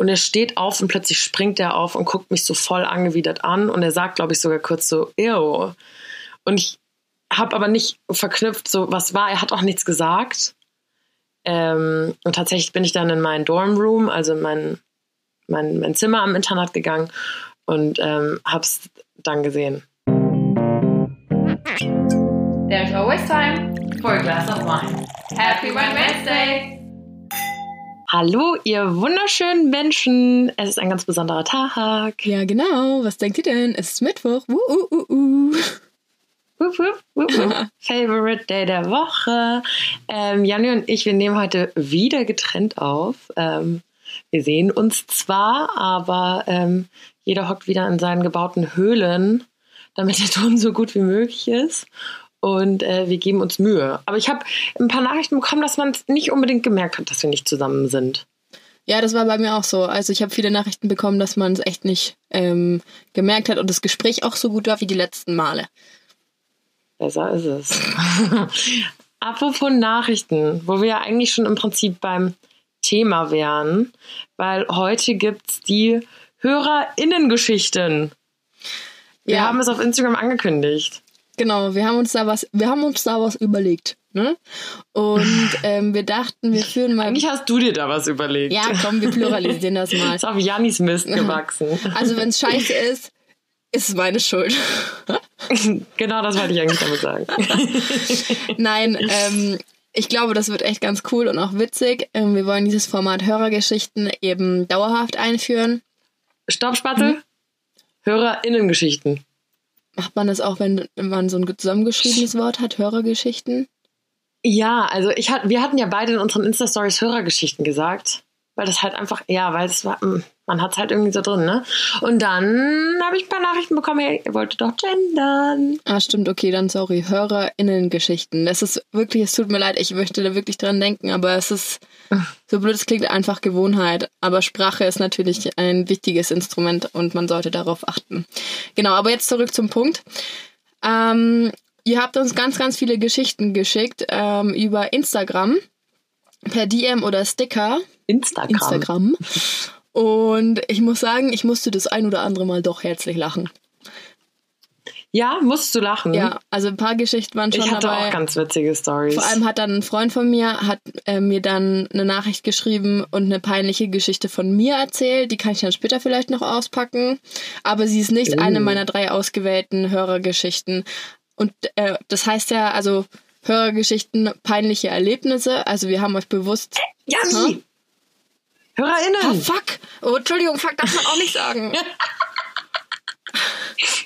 und er steht auf und plötzlich springt er auf und guckt mich so voll angewidert an und er sagt, glaube ich, sogar kurz so, ew. Und ich habe aber nicht verknüpft, so was war, er hat auch nichts gesagt. Ähm, und tatsächlich bin ich dann in meinen Dormroom, also mein, mein, mein Zimmer am Internat gegangen und ähm, hab's dann gesehen. There's always time for a glass of wine. Happy Wednesday! Hallo, ihr wunderschönen Menschen. Es ist ein ganz besonderer Tag. Ja, genau. Was denkt ihr denn? Es ist Mittwoch. Uh, uh, uh, uh. Wup, wup, wup, wup. Favorite Day der Woche. Ähm, Janni und ich, wir nehmen heute wieder getrennt auf. Ähm, wir sehen uns zwar, aber ähm, jeder hockt wieder in seinen gebauten Höhlen, damit der Ton so gut wie möglich ist. Und äh, wir geben uns Mühe. Aber ich habe ein paar Nachrichten bekommen, dass man es nicht unbedingt gemerkt hat, dass wir nicht zusammen sind. Ja, das war bei mir auch so. Also ich habe viele Nachrichten bekommen, dass man es echt nicht ähm, gemerkt hat und das Gespräch auch so gut war wie die letzten Male. Besser ist es. Apropos Nachrichten, wo wir ja eigentlich schon im Prinzip beim Thema wären, weil heute gibt es die HörerInnengeschichten. Wir Ja. haben es auf Instagram angekündigt. Genau, wir haben uns da was, wir haben uns da was überlegt. Ne? Und ähm, wir dachten, wir führen mal. Eigentlich hast du dir da was überlegt. Ja, komm, wir pluralisieren das mal. Ist auf Jannis Mist gewachsen. Also wenn es scheiße ist, ist es meine Schuld. genau das wollte ich eigentlich damit sagen. Nein, ähm, ich glaube, das wird echt ganz cool und auch witzig. Ähm, wir wollen dieses Format Hörergeschichten eben dauerhaft einführen. Stopp, Spatzel. Mhm. HörerInnengeschichten. Macht man das auch, wenn man so ein zusammengeschriebenes Wort hat, Hörergeschichten? Ja, also ich hat, wir hatten ja beide in unseren Insta-Stories Hörergeschichten gesagt. Weil das halt einfach, ja, weil es war, mm, man hat es halt irgendwie so drin, ne? Und dann habe ich ein paar Nachrichten bekommen, hey, ihr wolltet doch gendern. Ah, stimmt, okay, dann sorry. HörerInnengeschichten. Das ist wirklich, es tut mir leid, ich möchte da wirklich dran denken, aber es ist, so blöd es klingt, einfach Gewohnheit. Aber Sprache ist natürlich ein wichtiges Instrument und man sollte darauf achten. Genau, aber jetzt zurück zum Punkt. Ähm, ihr habt uns ganz, ganz viele Geschichten geschickt ähm, über Instagram, per DM oder Sticker. Instagram. Instagram. Und ich muss sagen, ich musste das ein oder andere Mal doch herzlich lachen. Ja, musst du lachen. Ja, also ein paar Geschichten waren schon Ich hatte dabei. auch ganz witzige Stories. Vor allem hat dann ein Freund von mir hat äh, mir dann eine Nachricht geschrieben und eine peinliche Geschichte von mir erzählt. Die kann ich dann später vielleicht noch auspacken. Aber sie ist nicht Oh. eine meiner drei ausgewählten Hörergeschichten. Und äh, das heißt ja, also Hörergeschichten, peinliche Erlebnisse. Also wir haben euch bewusst. Janni! Oh, HörerInnen! fuck! Oh, Entschuldigung, fuck, darf man auch nicht sagen.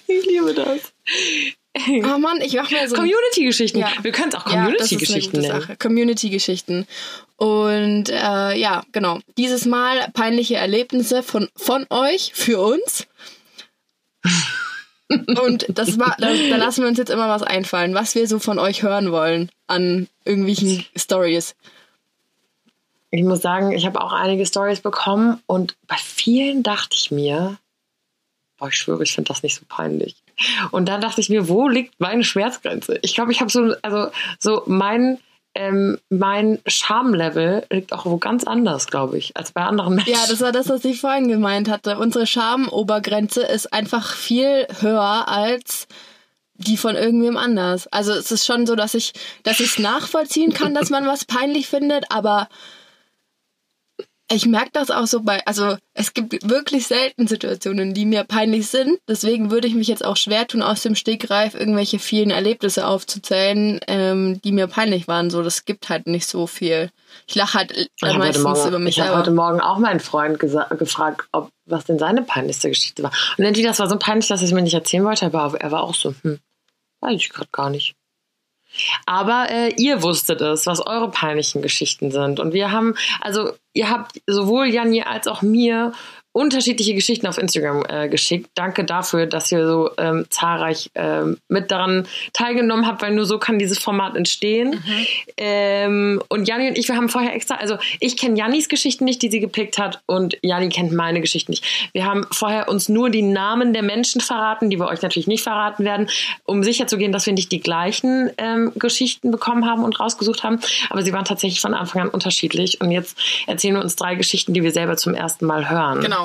Ich liebe das. Oh Mann, ich mach mir so. Community-Geschichten. Ja. Wir können es auch Ja, Community-Geschichten gute nennen. Community-Geschichten. Und äh, ja, genau. Dieses Mal peinliche Erlebnisse von, von euch für uns. Und das war, da, da lassen wir uns jetzt immer was einfallen, was wir so von euch hören wollen an irgendwelchen Stories. Ich muss sagen, ich habe auch einige Stories bekommen und bei vielen dachte ich mir, boah, ich schwöre, ich finde das nicht so peinlich. Und dann dachte ich mir, wo liegt meine Schmerzgrenze? Ich glaube, ich habe so, also so mein, ähm, mein Schamlevel liegt auch wo ganz anders, glaube ich, als bei anderen Menschen. Ja, das war das, was ich vorhin gemeint hatte. Unsere Schamobergrenze ist einfach viel höher als die von irgendwem anders. Also es ist schon so, dass ich, dass ich es nachvollziehen kann, dass man was peinlich findet, aber ich merke das auch so bei, also es gibt wirklich selten Situationen, die mir peinlich sind. Deswegen würde ich mich jetzt auch schwer tun, aus dem Stegreif irgendwelche vielen Erlebnisse aufzuzählen, ähm, die mir peinlich waren. So, das gibt halt nicht so viel. Ich lache halt äh, Ich habe meistens über Morgen- mich ich selber. heute Morgen auch meinen Freund gefragt, ob was denn seine peinlichste Geschichte war. Und entweder das war so peinlich, dass er es mir nicht erzählen wollte, aber er war auch so, hm, weiß ich gerade gar nicht. Aber äh, ihr wusstet es, was eure peinlichen Geschichten sind. Und wir haben, also ihr habt sowohl Janni als auch mir unterschiedliche Geschichten auf Instagram äh, geschickt. Danke dafür, dass ihr so ähm, zahlreich ähm, mit daran teilgenommen habt, weil nur so kann dieses Format entstehen. Mhm. Ähm, und Janni und ich, wir haben vorher extra, also ich kenne Jannis Geschichten nicht, die sie gepickt hat, und Janni kennt meine Geschichten nicht. Wir haben vorher uns nur die Namen der Menschen verraten, die wir euch natürlich nicht verraten werden, um sicherzugehen, dass wir nicht die gleichen ähm, Geschichten bekommen haben und rausgesucht haben. Aber sie waren tatsächlich von Anfang an unterschiedlich. Und jetzt erzählen wir uns drei Geschichten, die wir selber zum ersten Mal hören. Genau.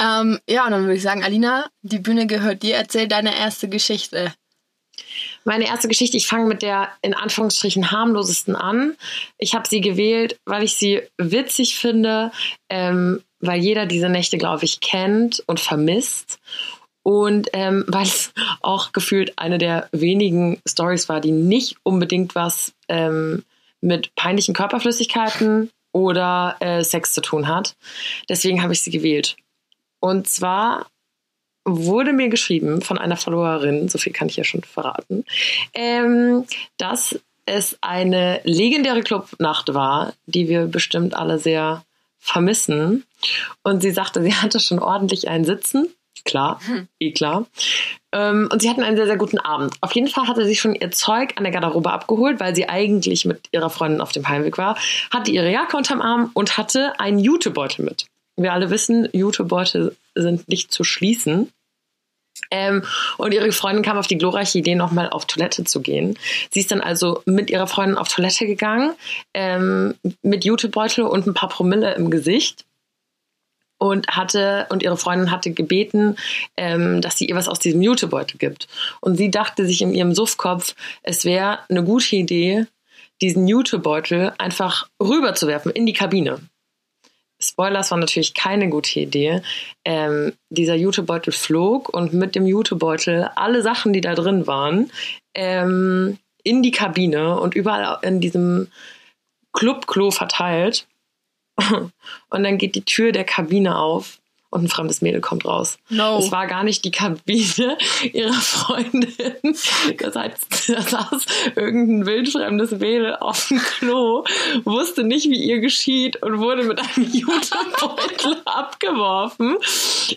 Ähm, ja, und dann würde ich sagen, Alina, die Bühne gehört dir. Erzähl deine erste Geschichte. Meine erste Geschichte, ich fange mit der in Anführungsstrichen harmlosesten an. Ich habe sie gewählt, weil ich sie witzig finde, ähm, weil jeder diese Nächte, glaube ich, kennt und vermisst. Und ähm, weil es auch gefühlt eine der wenigen Stories war, die nicht unbedingt was ähm, mit peinlichen Körperflüssigkeiten oder äh, Sex zu tun hat. Deswegen habe ich sie gewählt. Und zwar wurde mir geschrieben von einer Followerin, so viel kann ich ja schon verraten, ähm, dass es eine legendäre Clubnacht war, die wir bestimmt alle sehr vermissen. Und sie sagte, sie hatte schon ordentlich einen Sitzen. Klar, eh klar. Ähm, und sie hatten einen sehr, sehr guten Abend. Auf jeden Fall hatte sie schon ihr Zeug an der Garderobe abgeholt, weil sie eigentlich mit ihrer Freundin auf dem Heimweg war, hatte ihre Jacke unterm Arm und hatte einen Jutebeutel mit. Wir alle wissen, Jutebeutel sind nicht zu schließen. Ähm, und ihre Freundin kam auf die glorreiche Idee, nochmal auf Toilette zu gehen. Sie ist dann also mit ihrer Freundin auf Toilette gegangen, ähm, mit Jutebeutel und ein paar Promille im Gesicht und hatte und ihre Freundin hatte gebeten, ähm, dass sie ihr was aus diesem Jutebeutel gibt. Und sie dachte sich in ihrem Suffkopf, es wäre eine gute Idee, diesen Jutebeutel einfach rüberzuwerfen in die Kabine. Spoilers war natürlich keine gute Idee. Ähm, dieser Jutebeutel flog und mit dem Jutebeutel alle Sachen, die da drin waren, ähm, in die Kabine und überall in diesem Clubklo verteilt. Und dann geht die Tür der Kabine auf und ein fremdes Mädel kommt raus. No. Es war gar nicht die Kabine ihrer Freundin. Das heißt, da saß irgendein wildfremdes Mädel auf dem Klo, wusste nicht, wie ihr geschieht und wurde mit einem Jutebeutel abgeworfen,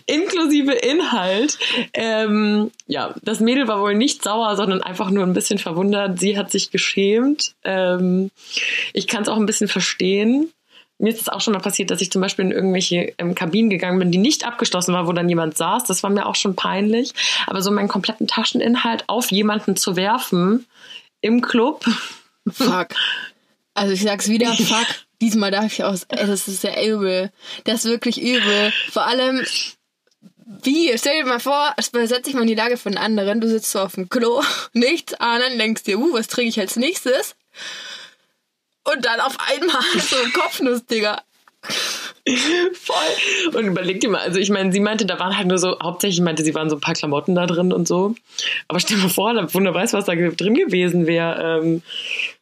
inklusive Inhalt. Ähm, ja, das Mädel war wohl nicht sauer, sondern einfach nur ein bisschen verwundert. Sie hat sich geschämt. Ähm, ich kann es auch ein bisschen verstehen mir ist es auch schon mal passiert, dass ich zum Beispiel in irgendwelche ähm, Kabinen gegangen bin, die nicht abgeschlossen war, wo dann jemand saß. Das war mir auch schon peinlich. Aber so meinen kompletten Tascheninhalt auf jemanden zu werfen im Club. Fuck. Also ich sag's wieder, fuck. Diesmal darf ich aus. Ey, das ist ja übel. Das ist wirklich übel. Vor allem, wie? Stell dir mal vor, versetz dich mal in die Lage von anderen. Du sitzt so auf dem Klo, nichts ahnen, denkst dir, uh, was trinke ich als nächstes? Und dann auf einmal so ein Kopfnuss, Digga. Voll. Und überleg dir mal, also ich meine, sie meinte, da waren halt nur so, hauptsächlich meinte, sie waren so ein paar Klamotten da drin und so. Aber stell dir mal vor, da Wunder weiß, was da drin gewesen wäre, ähm,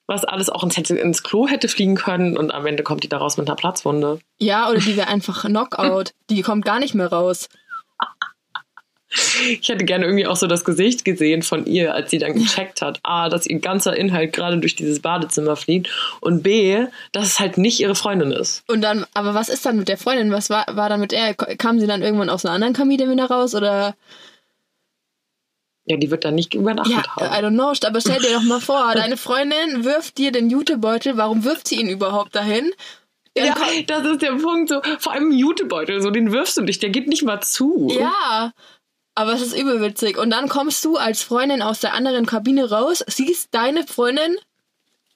was alles auch ins, ins Klo hätte fliegen können und am Ende kommt die da raus mit einer Platzwunde. Ja, oder die wäre einfach Knockout. Die kommt gar nicht mehr raus. Ich hätte gerne irgendwie auch so das Gesicht gesehen von ihr, als sie dann gecheckt hat, A, dass ihr ganzer Inhalt gerade durch dieses Badezimmer fliegt und B, dass es halt nicht ihre Freundin ist. Und dann, aber was ist dann mit der Freundin? Was war, war dann mit der? Kam sie dann irgendwann aus einer anderen Kabine wieder raus oder? Ja, die wird dann nicht übernachtet Ja, haben. I don't know, aber stell dir doch mal vor, deine Freundin wirft dir den Jutebeutel, warum wirft sie ihn überhaupt dahin? Dann Ja, das ist der Punkt. So, vor allem Jutebeutel, so den wirfst du nicht, der geht nicht mal zu. Ja, aber es ist übelwitzig. Und dann kommst du als Freundin aus der anderen Kabine raus, siehst deine Freundin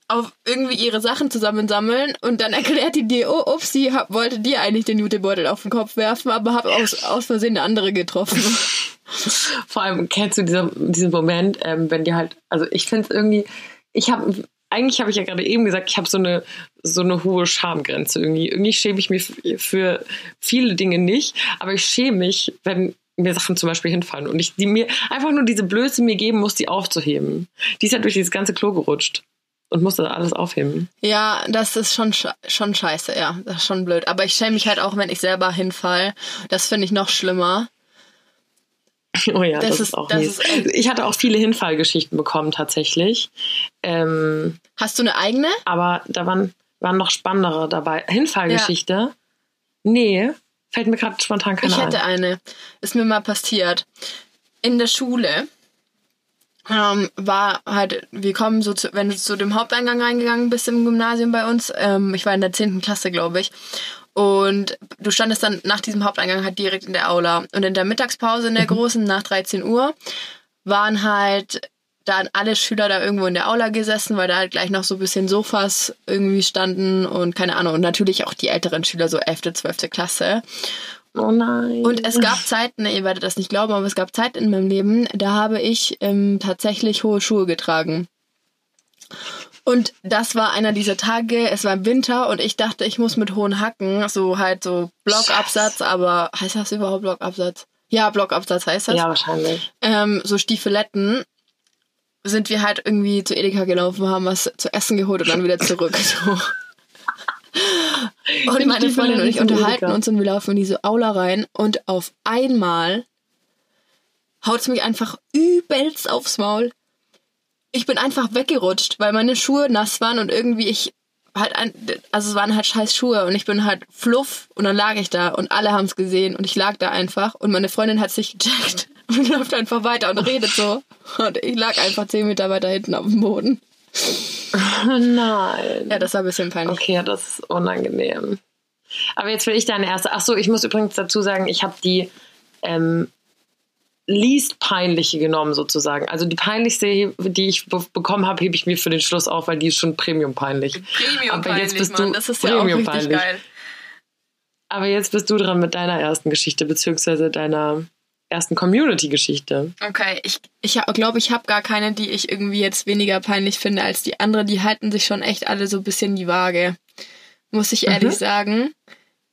auf irgendwie ihre Sachen zusammensammeln und dann erklärt die dir, oh, ups, sie hab, wollte dir eigentlich den Jutebeutel auf den Kopf werfen, aber hab aus, aus Versehen eine andere getroffen. Vor allem kennst du dieser, diesen Moment, ähm, wenn dir halt, also ich finde es irgendwie, ich habe, eigentlich habe ich ja gerade eben gesagt, ich habe so eine, so eine hohe Schamgrenze irgendwie. Irgendwie schäme ich mich für viele Dinge nicht, aber ich schäme mich, wenn mir Sachen zum Beispiel hinfallen und ich die mir einfach nur diese Blöße mir geben muss, die aufzuheben. Die ist ja durch dieses ganze Klo gerutscht und musste alles aufheben. ja, das ist schon, schon scheiße, ja. Das ist schon blöd. Aber ich schäme mich halt auch, wenn ich selber hinfall. Das finde ich noch schlimmer. Oh ja, das, Das ist, ist- auch das ist Ich hatte auch viele Hinfallgeschichten bekommen tatsächlich. Ähm, Hast du eine eigene? aber da waren, waren noch spannendere dabei. Hinfallgeschichte? Nee, Fällt mir gerade spontan keine Ich hätte ein. eine. Ist mir mal passiert. In der Schule ähm, war halt, wir kommen so zu, wenn du zu dem Haupteingang reingegangen bist im Gymnasium bei uns, ähm, ich war in der 10. Klasse, glaube ich. Und du standest dann nach diesem Haupteingang halt direkt in der Aula. Und in der Mittagspause in der großen, nach 13 Uhr, waren halt dann alle Schüler da irgendwo in der Aula gesessen, weil da halt gleich noch so ein bisschen Sofas irgendwie standen und keine Ahnung. Und natürlich auch die älteren Schüler, so 11., 12. Klasse. Oh nein. Und es gab Zeiten, ihr werdet das nicht glauben, aber es gab Zeiten in meinem Leben, da habe ich ähm, tatsächlich hohe Schuhe getragen. Und das war einer dieser Tage, es war im Winter und ich dachte, ich muss mit hohen Hacken, so halt so Blockabsatz, aber heißt das überhaupt Blockabsatz? Ja, Blockabsatz heißt das. ja, wahrscheinlich. Ähm, so Stiefeletten sind wir halt irgendwie zu Edeka gelaufen, haben was zu essen geholt und dann wieder zurück. So. Und meine Freundin und ich unterhalten Edeka. uns und wir laufen in diese Aula rein und auf einmal haut es mich einfach übelst aufs Maul. Ich bin einfach weggerutscht, weil meine Schuhe nass waren und irgendwie ich halt ein, also es waren halt scheiß Schuhe und ich bin halt fluff und dann lag ich da und alle haben es gesehen und ich lag da einfach und meine Freundin hat sich gecheckt und läuft einfach weiter und redet so und ich lag einfach zehn Meter weiter hinten auf dem Boden. Oh nein. Ja, das war ein bisschen peinlich. Okay, das ist unangenehm. Aber jetzt will ich deine erste. Ach so, ich muss übrigens dazu sagen, ich habe die ähm, least peinliche genommen sozusagen. Also die peinlichste, die ich be bekommen habe, hebe ich mir für den Schluss auf, weil die ist schon Premium peinlich. Premium Aber jetzt peinlich, bist Mann. du Das ist ja auch richtig Premium-peinlich. geil. Aber jetzt bist du dran mit deiner ersten Geschichte beziehungsweise deiner ersten Community-Geschichte. Okay, ich, ich glaube, ich habe gar keine, die ich irgendwie jetzt weniger peinlich finde als die andere. Die halten sich schon echt alle so ein bisschen die Waage. Muss ich ehrlich Mhm. sagen.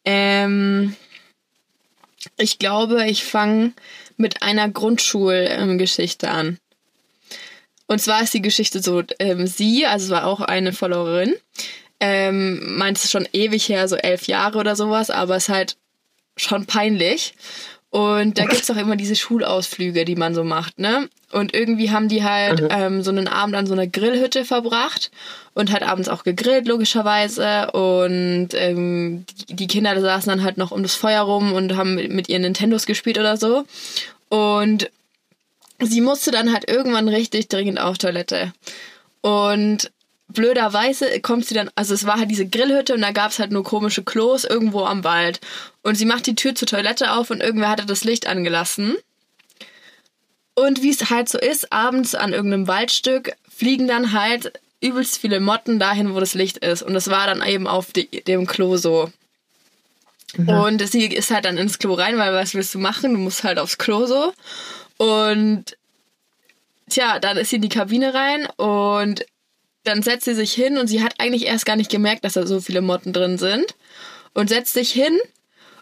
Ähm, ich glaube, ich fange mit einer Grundschulgeschichte an. Und zwar ist die Geschichte so, ähm, sie, also es war auch eine Followerin, ähm, meint es schon ewig her, so elf Jahre oder sowas, aber es ist halt schon peinlich. Und da gibt's auch immer diese Schulausflüge, die man so macht, ne? Und irgendwie haben die halt ähm, so einen Abend an so einer Grillhütte verbracht und halt abends auch gegrillt, logischerweise. Und ähm, die, die Kinder saßen dann halt noch um das Feuer rum und haben mit, mit ihren Nintendos gespielt oder so. Und sie musste dann halt irgendwann richtig dringend auf Toilette. Und blöderweise kommt sie dann, also es war halt diese Grillhütte und da gab's halt nur komische Klos irgendwo am Wald. Und sie macht die Tür zur Toilette auf und irgendwer hatte das Licht angelassen. Und wie es halt so ist, abends an irgendeinem Waldstück fliegen dann halt übelst viele Motten dahin, wo das Licht ist. Und das war dann eben auf die, dem Klo so. Und sie ist halt dann ins Klo rein, weil was willst du machen? Du musst halt aufs Klo so. Und tja, dann ist sie in die Kabine rein und dann setzt sie sich hin und sie hat eigentlich erst gar nicht gemerkt, dass da so viele Motten drin sind. Und setzt sich hin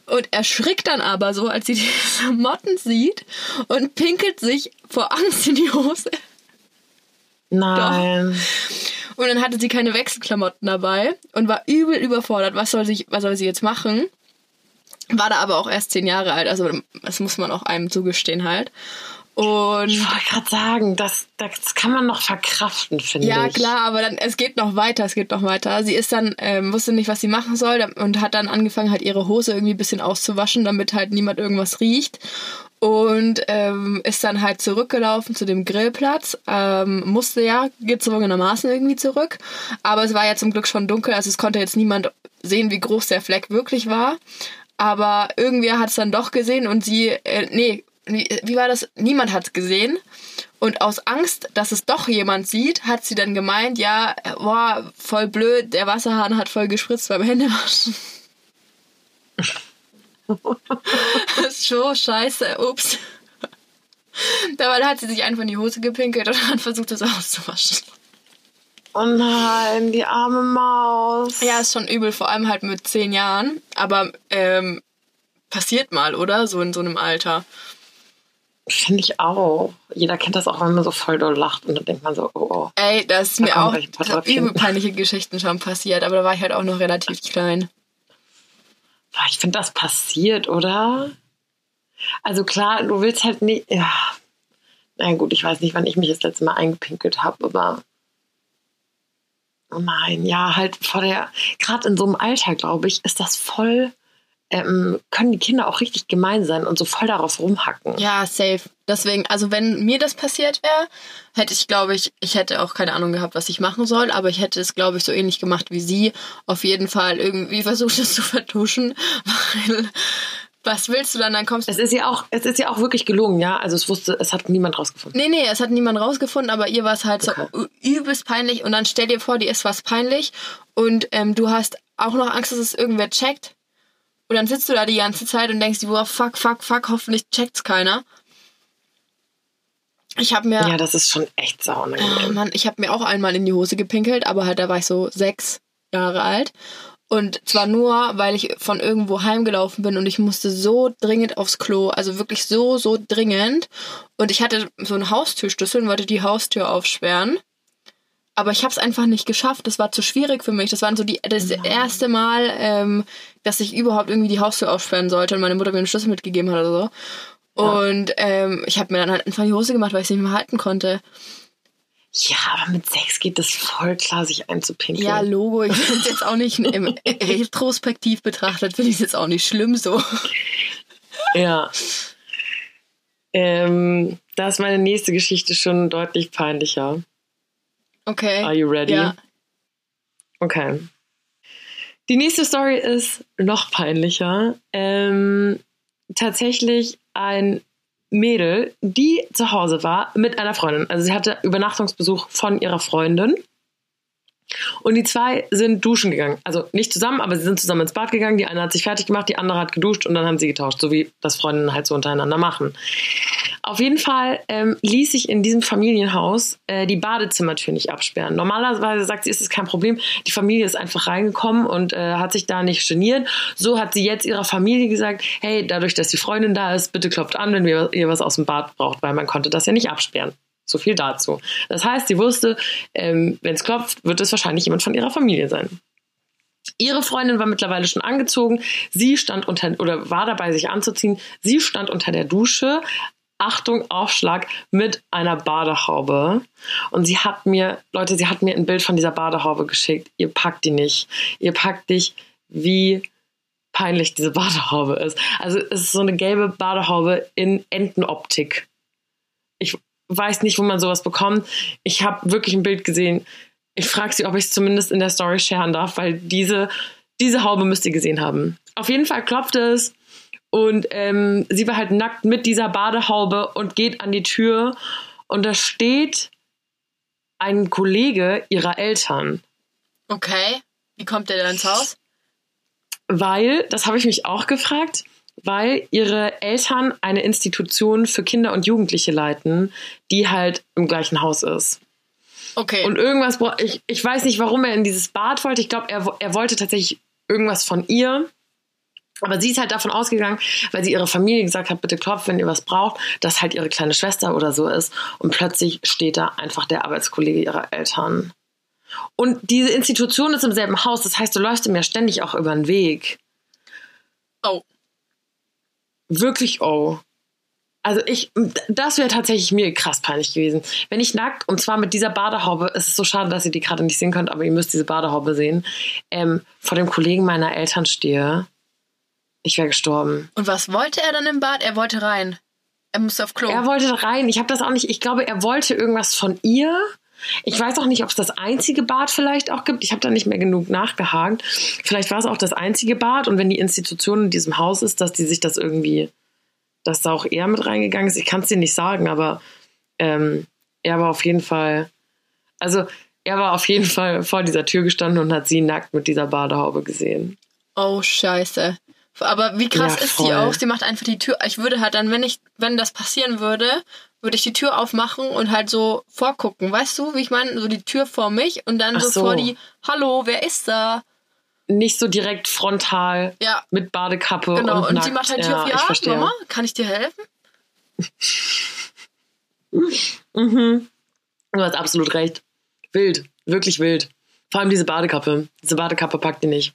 und erschrickt dann aber so, als sie diese Motten sieht und pinkelt sich vor Angst in die Hose. Nein. Und dann hatte sie keine Wechselklamotten dabei und war übel überfordert. Was soll sie, was soll sie jetzt machen? War da aber auch erst zehn Jahre alt, also das muss man auch einem zugestehen halt. Und Ich wollte gerade sagen, das, das kann man noch verkraften, finde Ja, ich. klar, aber dann, es geht noch weiter, es geht noch weiter. Sie ist dann, ähm, wusste nicht, was sie machen soll und hat dann angefangen, halt ihre Hose irgendwie ein bisschen auszuwaschen, damit halt niemand irgendwas riecht. Und ähm, ist dann halt zurückgelaufen zu dem Grillplatz. Ähm, musste ja gezwungenermaßen irgendwie zurück. Aber es war ja zum Glück schon dunkel, also es konnte jetzt niemand sehen, wie groß der Fleck wirklich war. Aber irgendwer hat es dann doch gesehen und sie, äh, nee, wie, wie war das? Niemand hat es gesehen. Und aus Angst, dass es doch jemand sieht, hat sie dann gemeint, ja, boah, voll blöd, der Wasserhahn hat voll gespritzt beim Händewaschen. das ist so scheiße, ups. Dabei hat sie sich einfach in die Hose gepinkelt und hat versucht, das auszuwaschen. Oh nein, die arme Maus. Ja, ist schon übel, vor allem halt mit zehn Jahren. Aber ähm, passiert mal, oder? So in so einem Alter. Finde ich auch. Jeder kennt das auch, wenn man so voll doll lacht und dann denkt man so, oh, oh. Ey, das ist Da mir auch übel peinliche Geschichten schon passiert, aber da war ich halt auch noch relativ klein. Ich finde, das passiert, oder? Also klar, du willst halt nicht. Ja. Na gut, ich weiß nicht, wann ich mich das letzte Mal eingepinkelt habe, aber. Oh nein, ja, halt vor der. Gerade in so einem Alter, glaube ich, ist das voll ähm, können die Kinder auch richtig gemein sein und so voll darauf rumhacken. Ja, safe. Deswegen, also wenn mir das passiert wäre, hätte ich, glaube ich, ich hätte auch keine Ahnung gehabt, was ich machen soll, aber ich hätte es, glaube ich, so ähnlich gemacht wie sie. Auf jeden Fall irgendwie versucht es zu vertuschen, weil was willst du dann? Dann kommst du. Es ist ja auch, es ist ja auch wirklich gelungen, ja. Also es wusste, es hat niemand rausgefunden. Nee, nee, es hat niemand rausgefunden, aber ihr war es halt Okay. so übelst peinlich und dann stell dir vor, dir ist was peinlich und ähm, du hast auch noch Angst, dass es irgendwer checkt. Und dann sitzt du da die ganze Zeit und denkst dir, boah, fuck, fuck, fuck, hoffentlich checkt's keiner. Ich habe mir, Ja, das ist schon echt sau oh unangenehm. Mann, ich habe mir auch einmal in die Hose gepinkelt, aber halt da war ich so sechs Jahre alt. Und zwar nur, weil ich von irgendwo heimgelaufen bin und ich musste so dringend aufs Klo, also wirklich so, so dringend. Und ich hatte so einen Haustürschlüssel und wollte die Haustür aufsperren. Aber ich habe es einfach nicht geschafft. Das war zu schwierig für mich. Das war so die, das erste Mal, ähm, dass ich überhaupt irgendwie die Haustür aufsperren sollte und meine Mutter mir einen Schlüssel mitgegeben hat oder so. Und ähm, ich habe mir dann halt einfach die Hose gemacht, weil ich es nicht mehr halten konnte. Ja, aber mit sechs geht das voll klar, sich einzupinkeln. Ja, Logo, ich finde es jetzt auch nicht im retrospektiv betrachtet, finde ich es jetzt auch nicht schlimm so. Ja. Ähm, da ist meine nächste Geschichte schon deutlich peinlicher. Okay. Are you ready? Ja. Okay. Die nächste Story ist noch peinlicher. Ähm, tatsächlich ein Mädel, die zu Hause war mit einer Freundin. Also sie hatte Übernachtungsbesuch von ihrer Freundin. Und die zwei sind duschen gegangen. Also nicht zusammen, aber sie sind zusammen ins Bad gegangen. Die eine hat sich fertig gemacht, die andere hat geduscht und dann haben sie getauscht, so wie das Freundinnen halt so untereinander machen. Auf jeden Fall ähm, ließ sich in diesem Familienhaus äh, die Badezimmertür nicht absperren. Normalerweise sagt sie, ist es kein Problem. Die Familie ist einfach reingekommen und äh, hat sich da nicht geniert. So hat sie jetzt ihrer Familie gesagt, hey, dadurch, dass die Freundin da ist, bitte klopft an, wenn ihr ihr was aus dem Bad braucht, weil man konnte das ja nicht absperren. So viel dazu. Das heißt, sie wusste, ähm, wenn es klopft, wird es wahrscheinlich jemand von ihrer Familie sein. Ihre Freundin war mittlerweile schon angezogen. Sie stand unter oder war dabei, sich anzuziehen. Sie stand unter der Dusche. Achtung, Aufschlag mit einer Badehaube. Und sie hat mir, Leute, sie hat mir ein Bild von dieser Badehaube geschickt. Ihr packt die nicht. Ihr packt dich, wie peinlich diese Badehaube ist. Also es ist so eine gelbe Badehaube in Entenoptik. Weiß nicht, wo man sowas bekommt. Ich habe wirklich ein Bild gesehen. Ich frage sie, ob ich es zumindest in der Story sharen darf, weil diese, diese Haube müsst ihr gesehen haben. Auf jeden Fall klopfte es und ähm, sie war halt nackt mit dieser Badehaube und geht an die Tür und da steht ein Kollege ihrer Eltern. Okay. Wie kommt der da ins Haus? Weil, das habe ich mich auch gefragt, weil ihre Eltern eine Institution für Kinder und Jugendliche leiten, die halt im gleichen Haus ist. Okay. Und irgendwas, ich, ich weiß nicht, warum er in dieses Bad wollte. Ich glaube, er, er wollte tatsächlich irgendwas von ihr. Aber sie ist halt davon ausgegangen, weil sie ihre Familie gesagt hat, bitte klopft, wenn ihr was braucht, dass halt ihre kleine Schwester oder so ist. Und plötzlich steht da einfach der Arbeitskollege ihrer Eltern. Und diese Institution ist im selben Haus. Das heißt, du läufst ihm ja ständig auch über den Weg. oh. Wirklich, oh. Also ich, das wäre tatsächlich mir krass peinlich gewesen. Wenn ich nackt, und zwar mit dieser Badehaube, es ist so schade, dass ihr die gerade nicht sehen könnt, aber ihr müsst diese Badehaube sehen, ähm, vor dem Kollegen meiner Eltern stehe, ich wäre gestorben. Und was wollte er dann im Bad? Er wollte rein. Er musste auf Klo. Er wollte rein, ich habe das auch nicht, ich glaube, er wollte irgendwas von ihr. Ich weiß auch nicht, ob es das einzige Bad vielleicht auch gibt. Ich habe da nicht mehr genug nachgehakt. Vielleicht war es auch das einzige Bad und wenn die Institution in diesem Haus ist, dass die sich das irgendwie, dass da auch er mit reingegangen ist. Ich kann es dir nicht sagen, aber ähm, er war auf jeden Fall, also er war auf jeden Fall vor dieser Tür gestanden und hat sie nackt mit dieser Badehaube gesehen. Oh, scheiße. Aber wie krass Ja, ist die auch? Sie macht einfach die Tür. Ich würde halt dann, wenn ich, wenn das passieren würde, würde ich die Tür aufmachen und halt so vorgucken. Weißt du, wie ich meine? So die Tür vor mich und dann so, so. vor die, hallo, wer ist da? Nicht so direkt frontal Ja, mit Badekappe genau. und, Und, sie macht halt ja, Tür auf, ja, verstehe. Mama, kann ich dir helfen? Mhm. Du hast absolut recht. Wild, wirklich wild. Vor allem diese Badekappe. Diese Badekappe packt die nicht.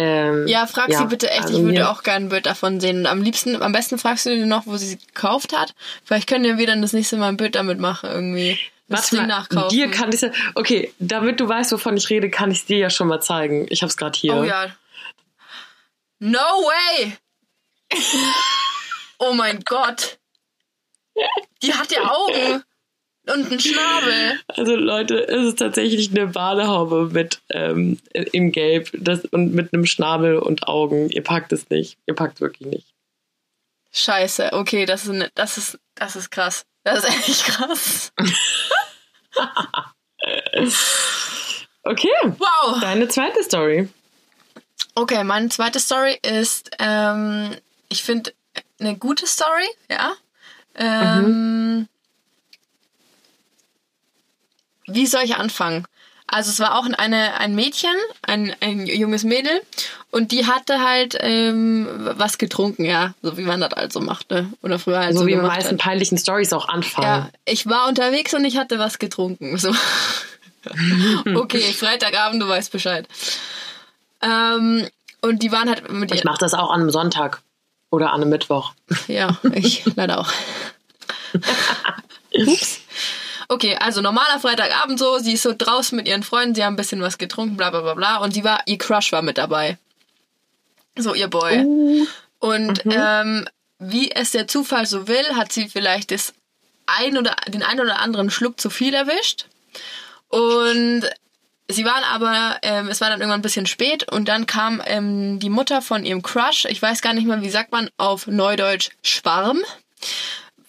Ähm, Ja, frag Ja, sie bitte echt. also ich würde auch gerne ein Bild davon sehen. Und am liebsten, am besten fragst du noch, wo sie sie gekauft hat. Vielleicht können wir dann das nächste Mal ein Bild damit machen irgendwie. Das Warte mal, nachkaufen. dir kann ich ja, okay, damit du weißt, wovon ich rede, kann ich es dir ja schon mal zeigen. Ich habe es gerade hier. oh ja. No way! Oh mein Gott. Die hat ja Augen und einen Schnabel. Also Leute, es ist tatsächlich eine Badehaube mit ähm, in Gelb das, und mit einem Schnabel und Augen. Ihr packt es nicht. Ihr packt wirklich nicht. Scheiße, okay, das ist, ne, das ist, das ist krass. Das ist echt krass. Okay, Wow. deine zweite Story. Okay, meine zweite Story ist, ähm, ich finde, eine gute Story, ja. Ähm, Wie soll ich anfangen? Also es war auch eine, ein Mädchen, ein, ein junges Mädel und die hatte halt ähm, was getrunken, ja, so wie man das halt so machte. Oder früher halt So so, wie die meisten hat. peinlichen Stories auch anfangen. Ja, ich war unterwegs und ich hatte was getrunken. So. okay, Freitagabend, du weißt Bescheid. Ähm, und die waren halt mit Ich mache das auch an einem Sonntag oder an einem Mittwoch. Ja, ich leider auch. Ups. Okay, also normaler Freitagabend so, sie ist so draußen mit ihren Freunden, sie haben ein bisschen was getrunken, bla bla bla bla. Und sie war, ihr Crush war mit dabei. So ihr Boy. Und ähm, wie es der Zufall so will, hat sie vielleicht das ein oder den einen oder anderen Schluck zu viel erwischt. Und sie waren aber, ähm, es war dann irgendwann ein bisschen spät und dann kam ähm, die Mutter von ihrem Crush, ich weiß gar nicht mehr, wie sagt man auf Neudeutsch, Schwarm.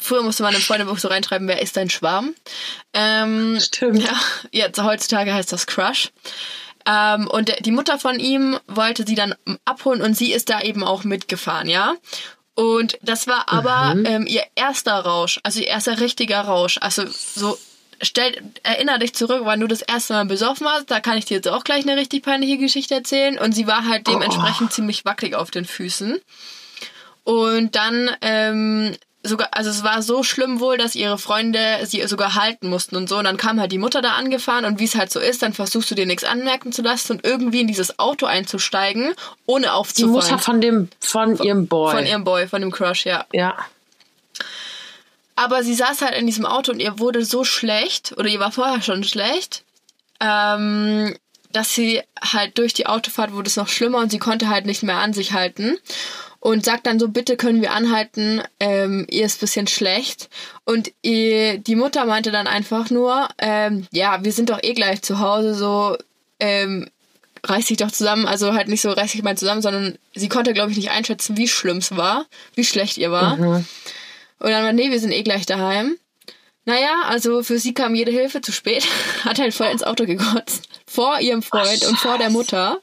Früher musste man im Freundebuch so reinschreiben, wer ist dein Schwarm? Ähm, Stimmt. ja, jetzt heutzutage heißt das Crush. Ähm, und der, die Mutter von ihm wollte sie dann abholen und sie ist da eben auch mitgefahren, ja. Und das war aber ähm, ihr erster Rausch, also ihr erster richtiger Rausch. Also so, stell, erinner dich zurück, wann du das erste Mal besoffen warst. Da kann ich dir jetzt auch gleich eine richtig peinliche Geschichte erzählen. Und sie war halt dementsprechend ziemlich wackelig auf den Füßen. Und dann ähm, sogar, also es war so schlimm wohl, dass ihre Freunde sie sogar halten mussten und so. Und dann kam halt die Mutter da angefahren und wie es halt so ist, dann versuchst du dir nichts anmerken zu lassen und irgendwie in dieses Auto einzusteigen, ohne Die aufzufallen. Mutter von dem, von ihrem Boy. Von ihrem Boy, von dem Crush, ja. ja. Aber sie saß halt in diesem Auto und ihr wurde so schlecht, oder ihr war vorher schon schlecht, ähm, dass sie halt durch die Autofahrt wurde es noch schlimmer und sie konnte halt nicht mehr an sich halten. Und sagt dann so, bitte können wir anhalten, ähm, ihr ist ein bisschen schlecht. Und ihr, die Mutter meinte dann einfach nur, ähm, ja, wir sind doch eh gleich zu Hause, so, ähm, reiß dich doch zusammen, also halt nicht so reiß dich mal zusammen, sondern sie konnte, glaube ich, nicht einschätzen, wie schlimm es war, wie schlecht ihr war. Und dann war, nee, wir sind eh gleich daheim. Naja, also für sie kam jede Hilfe zu spät. Hat halt voll ins Auto gekotzt. Vor ihrem Freund und vor der Mutter.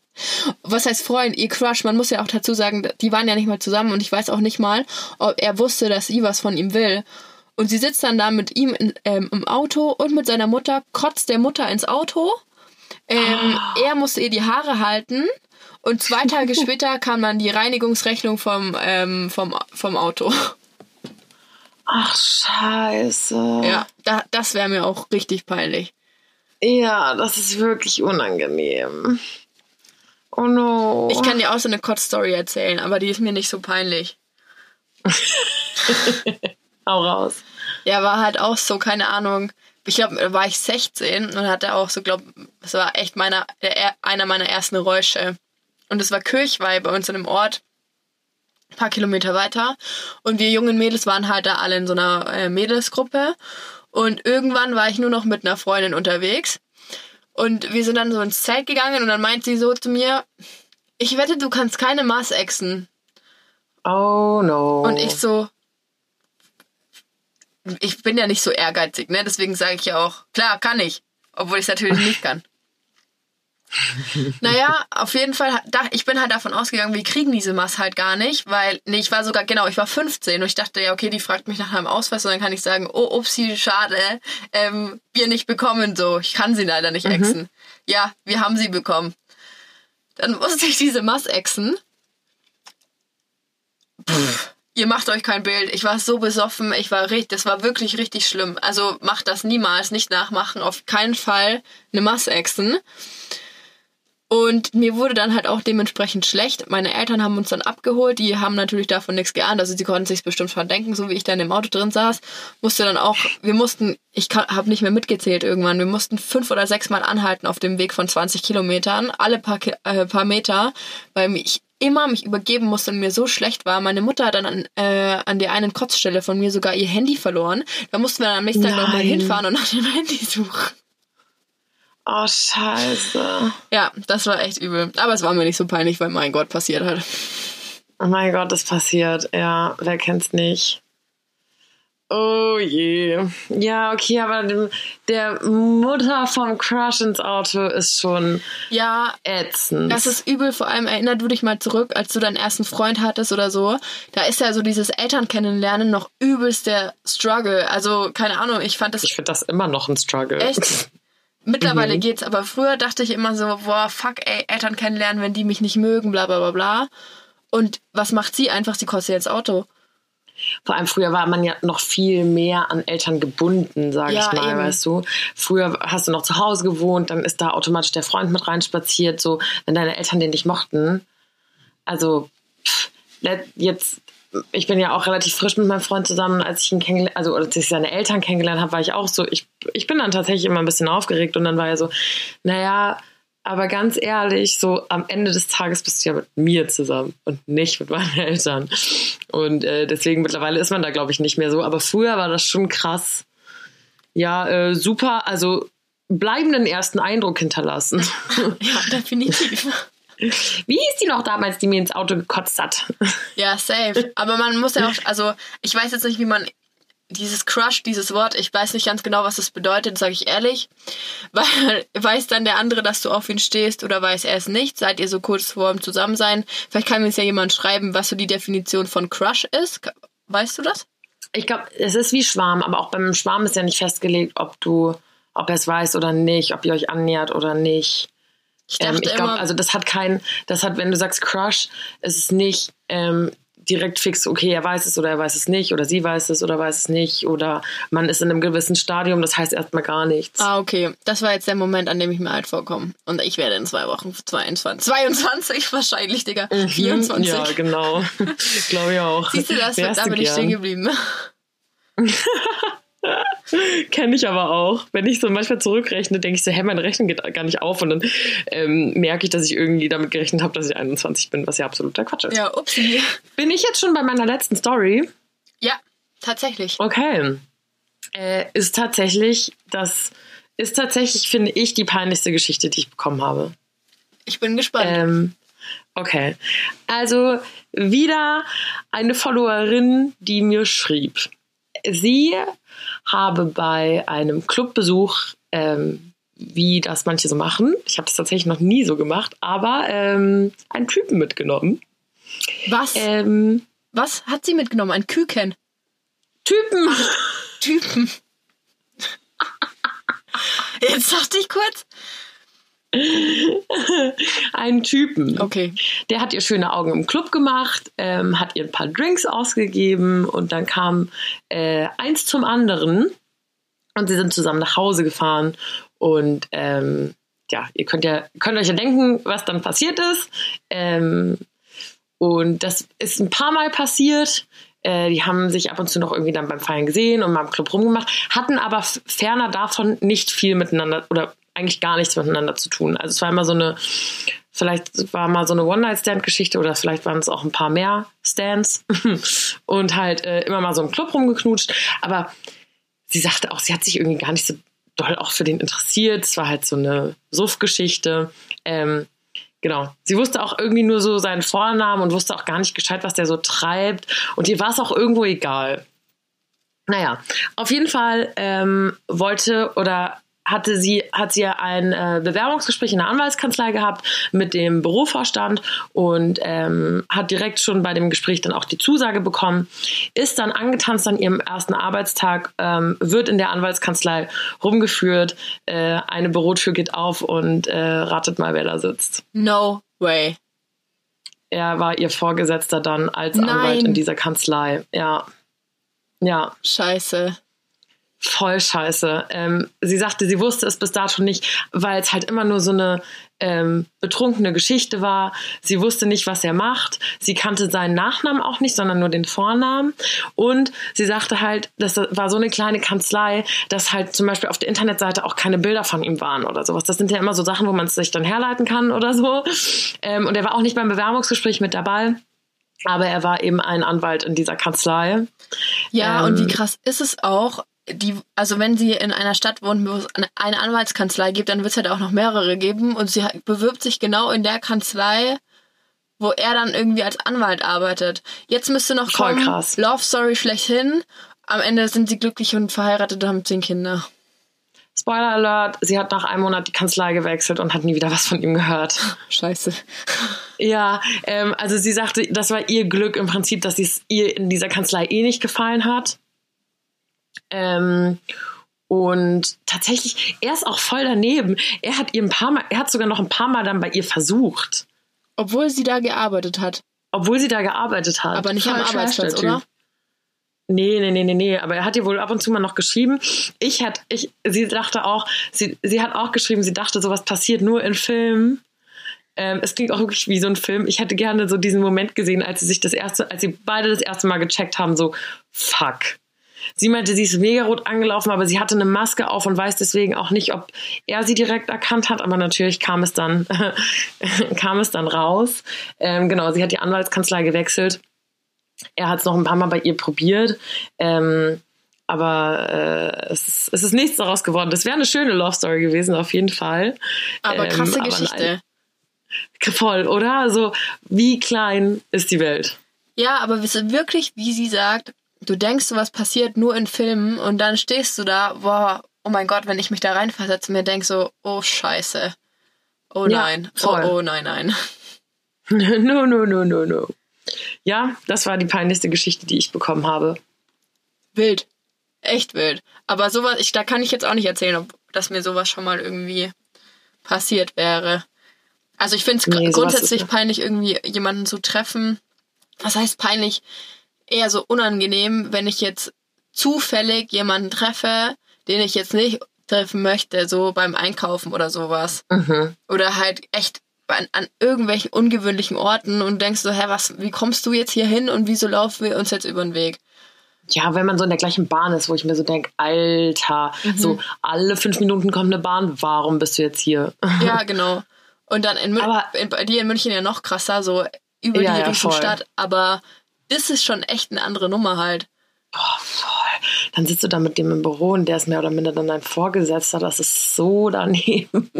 Was heißt Freund? Ihr Crush, man muss ja auch dazu sagen, die waren ja nicht mal zusammen und ich weiß auch nicht mal, ob er wusste, dass sie was von ihm will. Und sie sitzt dann da mit ihm in, ähm, im Auto und mit seiner Mutter, kotzt der Mutter ins Auto. Ähm, Er musste ihr die Haare halten. Und zwei Tage später kam dann die Reinigungsrechnung vom, ähm, vom, vom Auto. Ach, scheiße. Ja, da, das wäre mir auch richtig peinlich. Ja, das ist wirklich unangenehm. Oh no. Ich kann dir auch so eine Kotz-Story erzählen, aber die ist mir nicht so peinlich. Hau raus. Ja, war halt auch so, keine Ahnung. Ich glaube, da war ich 16 und hatte auch so, glaube das war echt meiner, der, einer meiner ersten Räusche. Und es war Kirchweih bei uns in einem Ort, ein paar Kilometer weiter. Und wir jungen Mädels waren halt da alle in so einer äh, Mädelsgruppe. Und irgendwann war ich nur noch mit einer Freundin unterwegs. Und wir sind dann so ins Zelt gegangen und dann meint sie so zu mir, ich wette, du kannst keine Maß exen. Oh no. Und ich so, ich bin ja nicht so ehrgeizig, ne? Deswegen sage ich ja auch, klar, kann ich. Obwohl ich es natürlich nicht kann. naja, auf jeden Fall, ich bin halt davon ausgegangen, wir kriegen diese Maß halt gar nicht, weil, nee, ich war sogar, genau, ich war 15 und ich dachte, ja, okay, die fragt mich nach einem Ausweis und dann kann ich sagen, oh, upsie, schade, ähm, wir nicht bekommen, so, ich kann sie leider nicht exen. Ja, wir haben sie bekommen. Dann musste ich diese Maß exen. Pff, ihr macht euch kein Bild. Ich war so besoffen, ich war richtig, das war wirklich richtig schlimm. Also macht das niemals, nicht nachmachen, auf keinen Fall eine Maß exen. Und mir wurde dann halt auch dementsprechend schlecht. Meine Eltern haben uns dann abgeholt, die haben natürlich davon nichts geahnt, also sie konnten sich bestimmt verdenken, so wie ich dann im Auto drin saß. Musste dann auch, wir mussten, ich habe nicht mehr mitgezählt irgendwann, wir mussten fünf oder sechs Mal anhalten auf dem Weg von 20 Kilometern, alle paar, äh, paar Meter, weil mich immer mich übergeben musste und mir so schlecht war. Meine Mutter hat dann an, äh, an der einen Kotzstelle von mir sogar ihr Handy verloren. Da mussten wir dann am nächsten Tag nochmal Nein. hinfahren und nach dem Handy suchen. Oh, scheiße. Ja, das war echt übel. Aber es war mir nicht so peinlich, weil mein Gott passiert hat. Oh mein Gott, das passiert. Ja, wer kennt's nicht? Oh je. Ja, okay, aber dem, der Mutter vom Crush ins Auto ist schon Ja, ätzend. Das ist übel, vor allem erinner du dich mal zurück, als du deinen ersten Freund hattest oder so. Da ist ja so dieses Eltern kennenlernen noch übelst der Struggle. Also, keine Ahnung, ich fand das ich finde das immer noch ein Struggle. echt. Mittlerweile Mhm. geht's, aber früher dachte ich immer so, boah, fuck, ey, Eltern kennenlernen, wenn die mich nicht mögen, bla bla bla bla. Und was macht sie? Einfach, sie kostet jetzt Auto. Vor allem früher war man ja noch viel mehr an Eltern gebunden, sage Ja, ich mal, eben. weißt du. Früher hast du noch zu Hause gewohnt, dann ist da automatisch der Freund mit reinspaziert, so, wenn deine Eltern den nicht mochten. Also, pff, jetzt, ich bin ja auch relativ frisch mit meinem Freund zusammen, als ich ihn kennengelernt, also als ich seine Eltern kennengelernt habe, war ich auch so, ich, ich bin dann tatsächlich immer ein bisschen aufgeregt und dann war er so, naja, aber ganz ehrlich, so am Ende des Tages bist du ja mit mir zusammen und nicht mit meinen Eltern. Und äh, deswegen mittlerweile ist man da, glaube ich, nicht mehr so. Aber früher war das schon krass. Ja, äh, super. Also bleibenden ersten Eindruck hinterlassen. Ja, definitiv. Wie hieß die noch damals, die mir ins Auto gekotzt hat? Ja, safe. Aber man muss ja auch, also ich weiß jetzt nicht, wie man dieses Crush, dieses Wort, ich weiß nicht ganz genau, was das bedeutet, sage ich ehrlich. Weil weiß dann der andere, dass du auf ihn stehst oder weiß er es nicht? Seid ihr so kurz vor dem Zusammensein? Vielleicht kann mir jetzt ja jemand schreiben, was so die Definition von Crush ist. Weißt du das? Ich glaube, es ist wie Schwarm, aber auch beim Schwarm ist ja nicht festgelegt, ob du, ob er es weiß oder nicht, ob ihr euch annähert oder nicht. Ich Ähm, ich glaube, also das hat kein, das hat, wenn du sagst Crush, ist es nicht ähm, direkt fix, okay, er weiß es oder er weiß es nicht oder sie weiß es oder weiß es nicht oder man ist in einem gewissen Stadium, das heißt erstmal gar nichts. Ah, okay. Das war jetzt der Moment, an dem ich mir alt vorkomme. Und ich werde in zwei Wochen 22. 22 wahrscheinlich, Digga. 24. Mhm. Ja, genau. Glaube ich auch. Siehst du das? Wärst Da bin ich stehen geblieben. Kenne ich aber auch. Wenn ich so manchmal zurückrechne, denke ich so, hä, meine Rechnung geht gar nicht auf und dann ähm, merke ich, dass ich irgendwie damit gerechnet habe, dass ich 21 bin, was ja absoluter Quatsch ist. Ja, upsie. Bin ich jetzt schon bei meiner letzten Story? Ja, tatsächlich. Okay. Äh, ist tatsächlich, das ist tatsächlich, finde ich, die peinlichste Geschichte, die ich bekommen habe. Ich bin gespannt. Ähm, okay. Also wieder eine Followerin, die mir schrieb. Sie habe bei einem Clubbesuch, ähm, wie das manche so machen, ich habe das tatsächlich noch nie so gemacht, aber ähm, einen Typen mitgenommen. Was? Ähm, Was hat sie mitgenommen? Ein Küken. Typen! Typen. Jetzt dachte ich kurz. einen Typen. Okay. Der hat ihr schöne Augen im Club gemacht, ähm, hat ihr ein paar Drinks ausgegeben und dann kam äh, eins zum anderen und sie sind zusammen nach Hause gefahren und ähm, ja, ihr könnt ja könnt euch ja denken, was dann passiert ist. Ähm, und das ist ein paar Mal passiert. Äh, die haben sich ab und zu noch irgendwie dann beim Feiern gesehen und mal im Club rumgemacht, hatten aber ferner davon nicht viel miteinander oder eigentlich gar nichts miteinander zu tun. Also es war immer so eine, vielleicht war mal so eine One-Night-Stand-Geschichte oder vielleicht waren es auch ein paar mehr Stands und halt äh, immer mal so im Club rumgeknutscht. Aber sie sagte auch, sie hat sich irgendwie gar nicht so doll auch für den interessiert. Es war halt so eine Suff-Geschichte. Ähm, genau. Sie wusste auch irgendwie nur so seinen Vornamen und wusste auch gar nicht gescheit, was der so treibt. Und ihr war es auch irgendwo egal. Naja, auf jeden Fall ähm, wollte oder hatte sie, hat sie ein äh, Bewerbungsgespräch in der Anwaltskanzlei gehabt mit dem Bürovorstand und ähm, hat direkt schon bei dem Gespräch dann auch die Zusage bekommen, ist dann angetanzt an ihrem ersten Arbeitstag, ähm, wird in der Anwaltskanzlei rumgeführt, äh, eine Bürotür geht auf und äh, ratet mal, wer da sitzt. No way. Er war ihr Vorgesetzter dann als Nein. Anwalt in dieser Kanzlei. Ja. Ja. Scheiße. Voll scheiße. Ähm, sie sagte, sie wusste es bis dato nicht, weil es halt immer nur so eine ähm, betrunkene Geschichte war. Sie wusste nicht, was er macht. Sie kannte seinen Nachnamen auch nicht, sondern nur den Vornamen. Und sie sagte halt, das war so eine kleine Kanzlei, dass halt zum Beispiel auf der Internetseite auch keine Bilder von ihm waren oder sowas. Das sind ja immer so Sachen, wo man es sich dann herleiten kann oder so. Ähm, und er war auch nicht beim Bewerbungsgespräch mit dabei. Aber er war eben ein Anwalt in dieser Kanzlei. Ja, Ähm, und wie krass ist es auch, die, also wenn sie in einer Stadt wohnt, wo es eine- Anwaltskanzlei gibt, dann wird es halt auch noch mehrere geben und sie bewirbt sich genau in der Kanzlei, wo er dann irgendwie als Anwalt arbeitet. Jetzt müsste noch Voll kommen, krass. Love Story schlechthin. Am Ende sind sie glücklich und verheiratet und haben zehn Kinder. Spoiler Alert, sie hat nach einem Monat die Kanzlei gewechselt und hat nie wieder was von ihm gehört. Scheiße. Ja, ähm, also sie sagte, das war ihr Glück im Prinzip, dass es ihr in dieser Kanzlei eh nicht gefallen hat. Ähm, und tatsächlich, er ist auch voll daneben. Er hat ihr ein paar Mal, er hat sogar noch ein paar Mal dann bei ihr versucht, Obwohl sie da gearbeitet hat. obwohl sie da gearbeitet hat. Aber nicht am Arbeitsplatz, Typ. oder? Nee, nee, nee, nee, nee. Aber er hat ihr wohl ab und zu mal noch geschrieben. Ich hat, ich, sie dachte auch, sie, sie hat auch geschrieben, sie dachte, sowas passiert nur in Filmen. Ähm, es klingt auch wirklich wie so ein Film. Ich hätte gerne so diesen Moment gesehen, als sie sich das erste, als sie beide das erste Mal gecheckt haben, so, fuck. Sie meinte, sie ist mega rot angelaufen, aber sie hatte eine Maske auf und weiß deswegen auch nicht, ob er sie direkt erkannt hat. Aber natürlich kam es dann, kam es dann raus. Ähm, genau, sie hat die Anwaltskanzlei gewechselt. Er hat es noch ein paar Mal bei ihr probiert. Ähm, aber äh, es, ist, es ist nichts daraus geworden. Das wäre eine schöne Love Story gewesen, auf jeden Fall. Aber Ähm, krasse aber Geschichte. nein. Voll, oder? Also, wie klein ist die Welt? Ja, aber wirklich, wie sie sagt, du denkst, was passiert nur in Filmen und dann stehst du da, boah, oh mein Gott, wenn ich mich da reinversetze, mir denk so, oh Scheiße. Oh Ja, nein. voll. Oh, oh nein, nein. no, no, no, no, no. Ja, das war die peinlichste Geschichte, die ich bekommen habe. Wild. Echt wild. Aber sowas, ich, da kann ich jetzt auch nicht erzählen, ob dass mir sowas schon mal irgendwie passiert wäre. Also ich finde es Nee, grundsätzlich peinlich, irgendwie jemanden zu treffen. Was heißt peinlich? Eher so unangenehm, wenn ich jetzt zufällig jemanden treffe, den ich jetzt nicht treffen möchte, so beim Einkaufen oder sowas. Mhm. Oder halt echt an, an irgendwelchen ungewöhnlichen Orten und denkst so, hä, was, wie kommst du jetzt hier hin und wieso laufen wir uns jetzt über den Weg? Ja, wenn man so in der gleichen Bahn ist, wo ich mir so denke, Alter, so alle fünf Minuten kommt eine Bahn, warum bist du jetzt hier? Ja, genau. Und dann in, Mün Aber- in, bei dir in München ja noch krasser, so über Ja, die ja, Riesenstadt. Aber das ist schon echt eine andere Nummer halt. Boah, voll. Dann sitzt du da mit dem im Büro und der ist mehr oder minder dann dein Vorgesetzter. Das ist so daneben.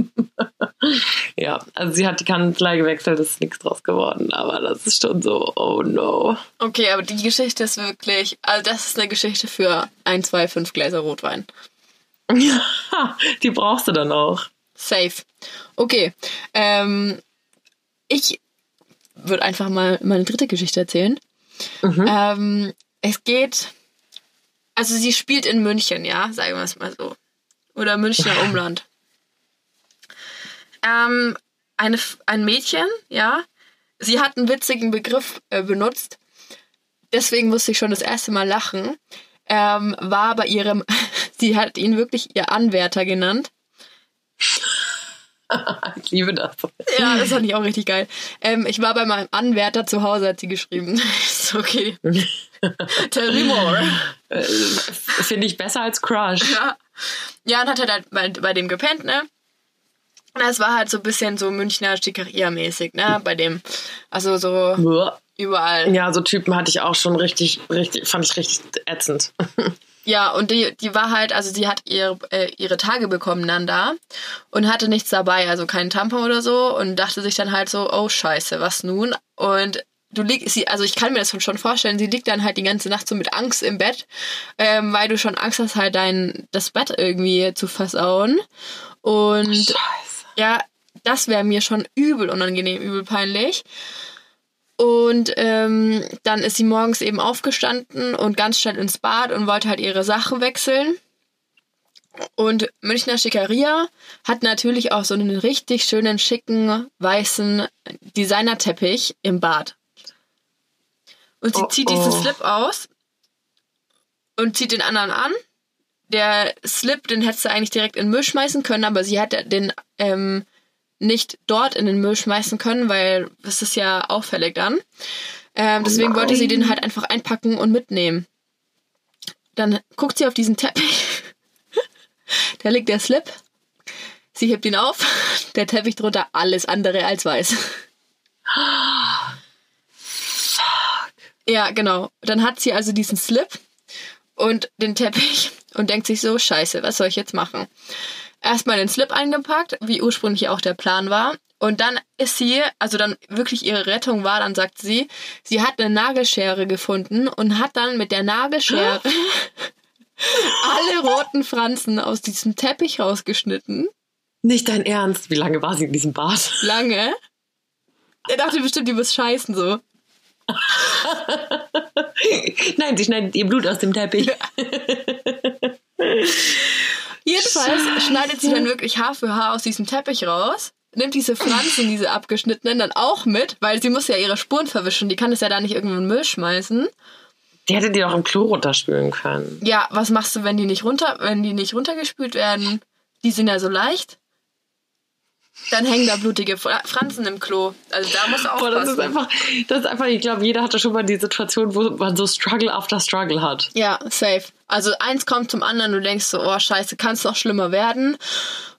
ja, also sie hat die Kanzlei gewechselt, ist nichts draus geworden. Aber das ist schon so, oh no. Okay, aber die Geschichte ist wirklich, also das ist eine Geschichte für ein, zwei, fünf Gläser Rotwein. die brauchst du dann auch. Safe. Okay. Ähm, ich würde einfach mal meine dritte Geschichte erzählen. Ähm, es geht, also sie spielt in München, ja, sagen wir es mal so. Oder Münchner Umland. Ähm, eine, ein Mädchen, ja, sie hat einen witzigen Begriff äh, benutzt. Deswegen musste ich schon das erste Mal lachen. Ähm, war bei ihrem, sie hat ihn wirklich ihr Anwärter genannt. Ich liebe das. Ja, das fand ich auch richtig geil. Ähm, ich war bei meinem Anwärter zu Hause, hat sie geschrieben. ist okay. Tell me more. Äh, Finde ich besser als Crush. Ja. Ja, und hat halt bei, bei dem gepennt, ne? Und das war halt so ein bisschen so Münchner Schickeria-mäßig, ne? Bei dem, also so Buah. überall. Ja, so Typen hatte ich auch schon richtig, richtig, fand ich richtig ätzend. Ja, und die, die war halt, also sie hat ihre, äh, ihre Tage bekommen dann da und hatte nichts dabei, also keinen Tampon oder so und dachte sich dann halt so, oh scheiße, was nun? Und du liegst, sie, also ich kann mir das schon vorstellen, sie liegt dann halt die ganze Nacht so mit Angst im Bett, ähm, weil du schon Angst hast, halt dein, das Bett irgendwie zu versauen. Und Scheiße. ja, das wäre mir schon übel unangenehm, übel peinlich. Und ähm, dann ist sie morgens eben aufgestanden und ganz schnell ins Bad und wollte halt ihre Sachen wechseln. Und Münchner Schickeria hat natürlich auch so einen richtig schönen, schicken, weißen Designerteppich im Bad. Und sie Oh, zieht diesen oh. Slip aus und zieht den anderen an, der Slip, den hättest du eigentlich direkt in den Müll schmeißen können, aber sie hätte den ähm, nicht dort in den Müll schmeißen können, weil das ist ja auffällig dann. Ähm, deswegen Oh wollte sie den halt einfach einpacken und mitnehmen. Dann guckt sie auf diesen Teppich. da liegt der Slip. Sie hebt ihn auf. Der Teppich drunter alles andere als weiß. Ja, genau. Dann hat sie also diesen Slip und den Teppich und denkt sich so, scheiße, was soll ich jetzt machen? Erstmal den Slip eingepackt, wie ursprünglich auch der Plan war. Und dann ist sie, also dann wirklich ihre Rettung war, dann sagt sie, sie hat eine Nagelschere gefunden und hat dann mit der Nagelschere alle roten Franzen aus diesem Teppich rausgeschnitten. Nicht dein Ernst. Wie lange war sie in diesem Bad? Lange. Er dachte bestimmt, die muss scheißen so. Nein, sie schneidet ihr Blut aus dem Teppich. Jedenfalls schneidet sie dann wirklich Haar für Haar aus diesem Teppich raus, nimmt diese Pflanzen, diese abgeschnittenen, dann auch mit, weil sie muss ja ihre Spuren verwischen. Die kann es ja da nicht irgendwo in den Müll schmeißen. Die hätte die doch im Klo runterspülen können. Ja, was machst du, wenn die nicht runter, wenn die nicht runtergespült werden? Die sind ja so leicht. Dann hängen da blutige Fra- Franzen im Klo. Also da musst du Boah, das ist einfach, das ist einfach, ich glaube, jeder hatte schon mal die Situation, wo man so Struggle after Struggle hat. Ja, safe. Also eins kommt zum anderen, du denkst so, oh scheiße, kann es noch schlimmer werden.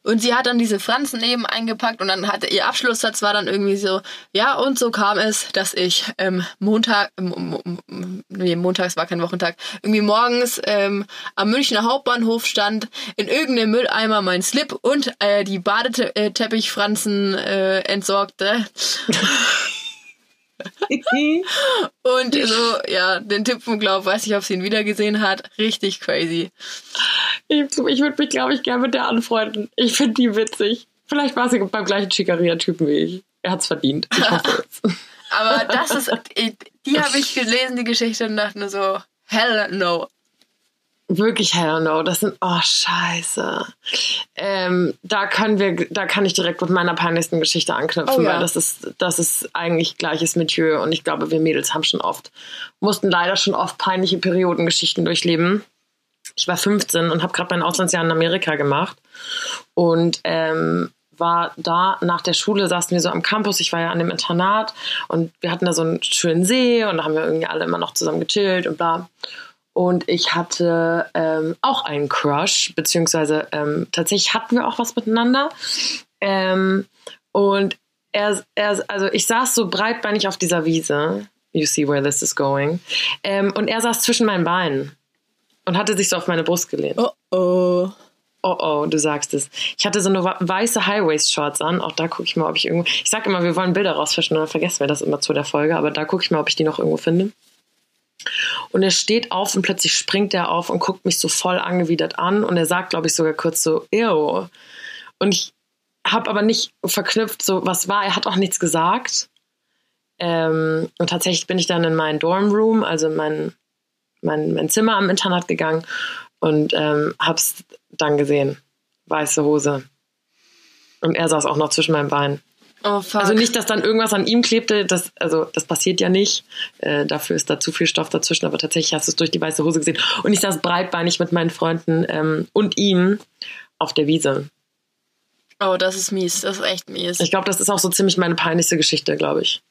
Und sie hat dann diese Franzen eben eingepackt und dann hatte ihr Abschlusssatz war dann irgendwie so, ja, und so kam es, dass ich ähm, Montag, ähm, nee, montags war kein Wochentag, irgendwie morgens ähm, am Münchner Hauptbahnhof stand, in irgendeinem Mülleimer mein Slip und äh, die Badeteppichfranzen äh, entsorgte. Und so, ja, den Tipp vom Glaub, weiß ich, ob sie ihn wieder gesehen hat. Richtig crazy. Ich, ich würde mich, glaube ich, gerne mit der anfreunden. Ich finde die witzig. Vielleicht war sie beim gleichen Schikaria-Typen wie ich. Er hat's verdient. Ich hoffe es. Aber das ist, die habe ich gelesen, die Geschichte, und dachte nur so, hell no. Wirklich hell no. Das sind, oh, scheiße. Ähm, da können wir, da kann ich direkt mit meiner peinlichsten Geschichte anknüpfen, Oh ja. weil das ist, das ist eigentlich gleiches Milieu und ich glaube, wir Mädels haben schon oft, mussten leider schon oft peinliche Periodengeschichten durchleben. Ich war 15 und habe gerade mein Auslandsjahr in Amerika gemacht und ähm, war da nach der Schule, saßen wir so am Campus, ich war ja an dem Internat und wir hatten da so einen schönen See und da haben wir irgendwie alle immer noch zusammen gechillt und bla. Und ich hatte ähm, auch einen Crush, beziehungsweise ähm, tatsächlich hatten wir auch was miteinander. Ähm, und er, er, also ich saß so breitbeinig auf dieser Wiese. You see where this is going. Ähm, und er saß zwischen meinen Beinen und hatte sich so auf meine Brust gelehnt. Oh oh. Oh oh, du sagst es. Ich hatte so eine weiße High-Waist-Shorts an. Auch da gucke ich mal, ob ich irgendwo. Ich sag immer, wir wollen Bilder rausfischen dann vergessen wir das immer zu der Folge. Aber da gucke ich mal, ob ich die noch irgendwo finde. Und er steht auf und plötzlich springt er auf und guckt mich so voll angewidert an. Und er sagt, glaube ich, sogar kurz so, ew. Und ich habe aber nicht verknüpft, so was war. Er hat auch nichts gesagt. Ähm, und tatsächlich bin ich dann in meinen Dormroom, also in mein, mein, mein Zimmer am Internat gegangen und ähm, hab's dann gesehen. Weiße Hose. Und er saß auch noch zwischen meinen Beinen. Oh. Also nicht, dass dann irgendwas an ihm klebte, das, also das passiert ja nicht. Äh, dafür ist da zu viel Stoff dazwischen, aber tatsächlich hast du es durch die weiße Hose gesehen. Und ich saß breitbeinig mit meinen Freunden ähm, und ihm auf der Wiese. oh, das ist mies. Das ist echt mies. Ich glaube, das ist auch so ziemlich meine peinlichste Geschichte, glaube ich.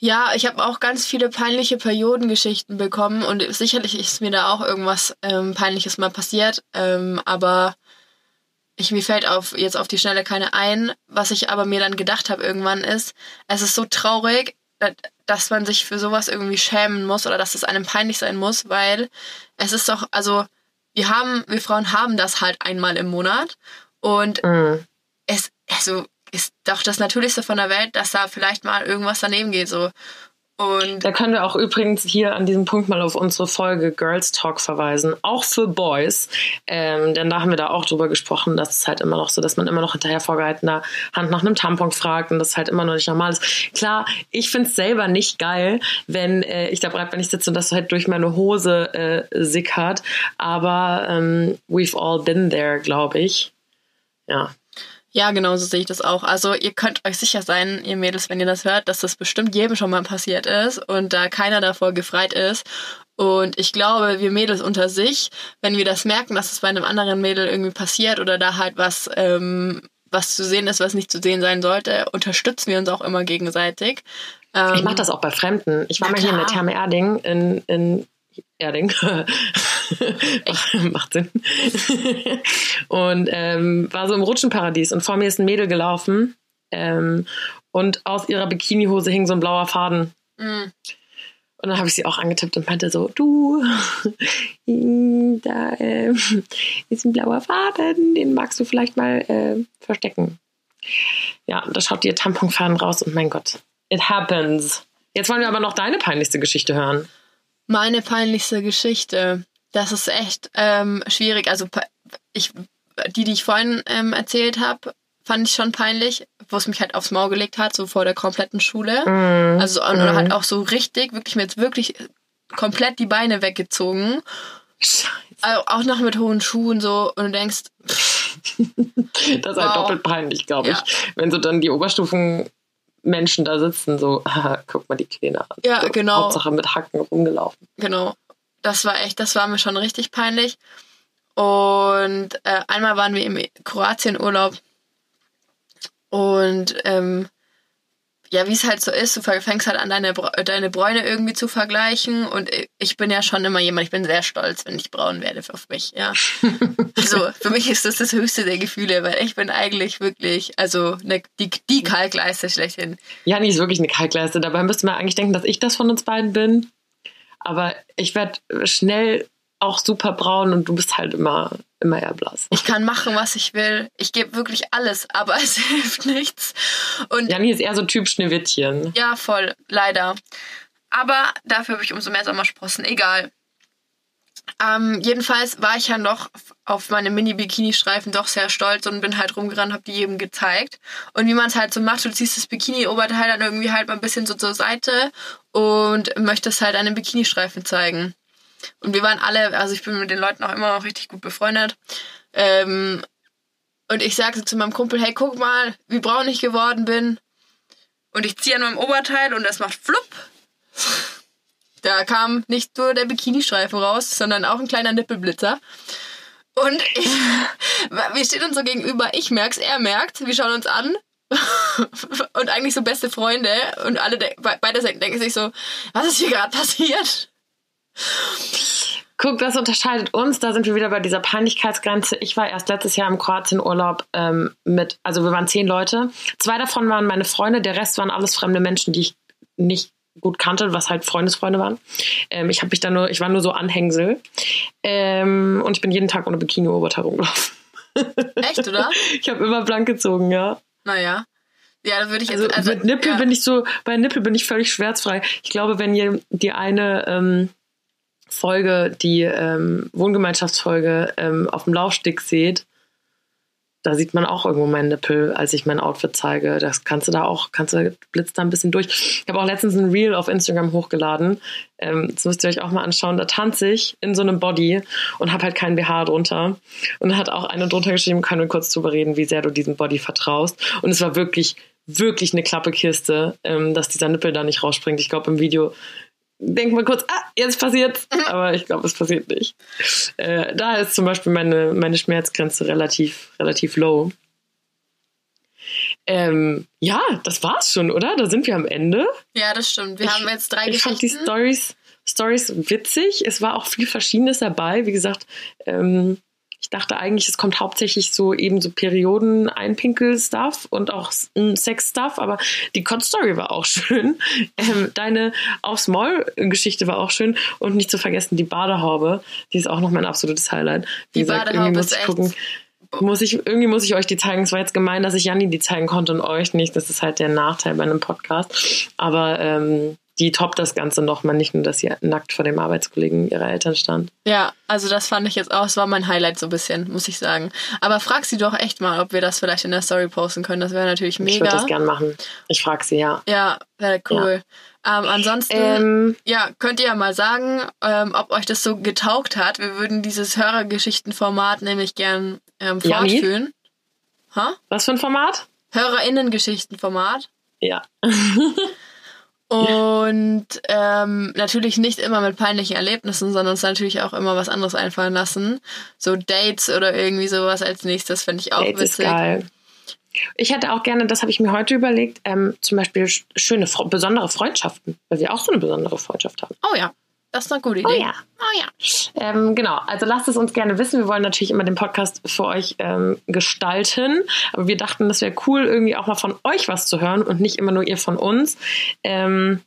Ja, ich habe auch ganz viele peinliche Periodengeschichten bekommen und sicherlich ist mir da auch irgendwas ähm, Peinliches mal passiert. Ähm, aber ich, mir fällt auf, jetzt auf die Schnelle keine ein. Was ich aber mir dann gedacht habe irgendwann ist, es ist so traurig, da- dass man sich für sowas irgendwie schämen muss oder dass es einem peinlich sein muss, weil es ist doch, also wir haben, wir Frauen haben das halt einmal im Monat und Mhm. es, also ist doch das Natürlichste von der Welt, dass da vielleicht mal irgendwas daneben geht, so. Und Da können wir auch übrigens hier an diesem Punkt mal auf unsere Folge Girls Talk verweisen, auch für Boys, ähm, denn da haben wir da auch drüber gesprochen, dass es halt immer noch so, dass man immer noch hinterher vorgehaltener Hand nach einem Tampon fragt und das halt immer noch nicht normal ist. Klar, ich find's selber nicht geil, wenn äh, ich da breitbeinig sitze und das halt durch meine Hose äh, sickert, aber ähm, we've all been there, glaube ich. Ja. Ja, genau so sehe ich das auch. Also ihr könnt euch sicher sein, ihr Mädels, wenn ihr das hört, dass das bestimmt jedem schon mal passiert ist und da keiner davor gefreit ist. Und ich glaube, wir Mädels unter sich, wenn wir das merken, dass es bei einem anderen Mädel irgendwie passiert oder da halt was, ähm, was zu sehen ist, was nicht zu sehen sein sollte, unterstützen wir uns auch immer gegenseitig. Ähm, Ich mache das auch bei Fremden. Ich war mal hier in der. Therme Erding in, in Erding. Macht Sinn. und ähm, war so im Rutschenparadies und vor mir ist ein Mädel gelaufen ähm, und aus ihrer Bikinihose hing so ein blauer Faden. mh, Und dann habe ich sie auch angetippt und meinte so, du, da ähm, ist ein blauer Faden, den magst du vielleicht mal äh, verstecken. Ja, und da schaut ihr Tamponfaden raus und mein Gott, it happens. Jetzt wollen wir aber noch deine peinlichste Geschichte hören. Meine peinlichste Geschichte. Das ist echt ähm, schwierig. Also ich, die, die ich vorhin ähm, erzählt habe, fand ich schon peinlich, wo es mich halt aufs Maul gelegt hat, so vor der kompletten Schule. Mm, Also oder halt auch so richtig, wirklich mir jetzt wirklich komplett die Beine weggezogen. Scheiße. Also auch noch mit hohen Schuhen so und du denkst, Das ist halt doppelt peinlich, glaube ich. Ja. Wenn so dann die Oberstufen-Menschen da sitzen, so, guck mal die Kleine an. Ja, so, genau. Hauptsache mit Hacken rumgelaufen. genau, das war echt, das war mir schon richtig peinlich. Und äh, einmal waren wir im Kroatien-Urlaub und ähm, ja, wie es halt so ist, du fängst halt an, deine, deine Bräune irgendwie zu vergleichen. Und ich bin ja schon immer jemand, ich bin sehr stolz, wenn ich braun werde auf mich, ja. also für mich ist das das höchste der Gefühle, weil ich bin eigentlich wirklich, also ne, die, die Kalkleiste schlechthin. Jani ist wirklich eine Kalkleiste. Dabei müsste man eigentlich denken, dass ich das von uns beiden bin. Aber ich werde schnell auch super braun und du bist halt immer, immer eher blass. Ich kann machen, was ich will. Ich gebe wirklich alles, aber es hilft nichts. Und Jani ist eher so Typ Schneewittchen. Ja, voll, leider. Aber dafür habe ich umso mehr Sommersprossen, egal. Ähm, jedenfalls war ich ja noch auf meine Mini-Bikini-Streifen doch sehr stolz und bin halt rumgerannt, habe die jedem gezeigt. Und wie man es halt so macht, du ziehst das Bikini-Oberteil dann irgendwie halt mal ein bisschen so zur Seite und möchtest halt einen Bikini-Streifen zeigen. Und wir waren alle, also ich bin mit den Leuten auch immer noch richtig gut befreundet. Ähm, und ich sagte zu meinem Kumpel, hey, guck mal, wie braun ich geworden bin. Und ich ziehe an meinem Oberteil und das macht flupp. Da kam nicht nur der Bikini-Streifen raus, sondern auch ein kleiner Nippelblitzer. Und ich, wir stehen uns so gegenüber. Ich merk's, er merkt. Wir schauen uns an. Und eigentlich so beste Freunde. Und alle, de- be- beide denken sich so, was ist hier gerade passiert? Guck, das unterscheidet uns. Da sind wir wieder bei dieser Peinlichkeitsgrenze. Ich war erst letztes Jahr im Kroatien-Urlaub ähm, mit, also wir waren zehn Leute. Zwei davon waren meine Freunde, der Rest waren alles fremde Menschen, die ich nicht gut kannte, was halt Freundesfreunde waren. Ähm, ich habe mich da nur, ich war nur so Anhängsel. Ähm, und ich bin jeden Tag ohne Bikini-Oberteil rumgelaufen. Echt, oder? Ich habe immer blank gezogen, ja. Naja. Ja, da würde ich Also, jetzt. Also, mit Nippel ja. bin ich so, bei Nippel bin ich völlig schmerzfrei. Ich glaube, wenn ihr die eine ähm, Folge, die ähm, Wohngemeinschaftsfolge ähm, auf dem Laufstick seht, da sieht man auch irgendwo meinen Nippel, als ich mein Outfit zeige. Das kannst du da auch, kannst du blitzt da ein bisschen durch. Ich habe auch letztens ein Reel auf Instagram hochgeladen. Ähm, das müsst ihr euch auch mal anschauen. Da tanze ich in so einem Body und habe halt keinen BH drunter. Und da hat auch eine drunter geschrieben, können wir kurz drüber reden, wie sehr du diesem Body vertraust. Und es war wirklich, wirklich eine klappe Kiste, ähm, dass dieser Nippel da nicht rausspringt. Ich glaube, im Video denkt man kurz, ah, jetzt passiert's. Aber ich glaube, es passiert nicht. Äh, da ist zum Beispiel meine, meine Schmerzgrenze relativ, relativ low. Ähm, ja, das war's schon, oder? Da sind wir am Ende. ja, das stimmt. Wir Ich- haben jetzt drei Ich fand die Geschichten. Stories, Stories witzig. Es war auch viel Verschiedenes dabei. Wie gesagt, ähm, ich dachte eigentlich, es kommt hauptsächlich so eben so Perioden-Einpinkel-Stuff und auch mm, Sex-Stuff, aber die Kotz-Story war auch schön. Ähm, deine Aufs Maul-Geschichte war auch schön und nicht zu vergessen die Badehaube. Die ist auch noch mein absolutes Highlight. Wie Die gesagt, Badehaube irgendwie muss ist ich echt- gucken. Muss ich, irgendwie muss ich euch die zeigen. Es war jetzt gemein, dass ich Janni die zeigen konnte und euch nicht. Das ist halt der Nachteil bei einem Podcast. Aber ähm, die toppt das Ganze nochmal. Nicht nur, dass sie nackt vor dem Arbeitskollegen ihrer Eltern stand. Ja, also das fand ich jetzt auch, es war mein Highlight so ein bisschen, muss ich sagen. Aber frag sie doch echt mal, ob wir das vielleicht in der Story posten können. Das wäre natürlich Ich würde mega. das gern machen. Ich frage sie, ja. Ja, wäre cool. Ähm, ansonsten, Ähm, ja, könnt ihr ja mal sagen, ähm, ob euch das so getaugt hat. Wir würden dieses Hörergeschichtenformat nämlich gern ähm, fortführen. Ha? Was für ein Format? HörerInnen-Geschichtenformat. Ja. Und ähm, natürlich nicht immer mit peinlichen Erlebnissen, sondern uns natürlich auch immer was anderes einfallen lassen. So Dates oder irgendwie sowas als nächstes finde ich auch Dates ist witzig. geil. Ich hätte auch gerne, das habe ich mir heute überlegt, ähm, zum Beispiel sch- schöne, besondere Freundschaften, weil wir auch so eine besondere Freundschaft haben. Oh ja, das ist eine gute Idee. ja. Oh ja. Ähm, genau, also lasst es uns gerne wissen. Wir wollen natürlich immer den Podcast für euch ähm, gestalten. Aber wir dachten, das wäre cool, irgendwie auch mal von euch was zu hören und nicht immer nur ihr von uns. Ähm,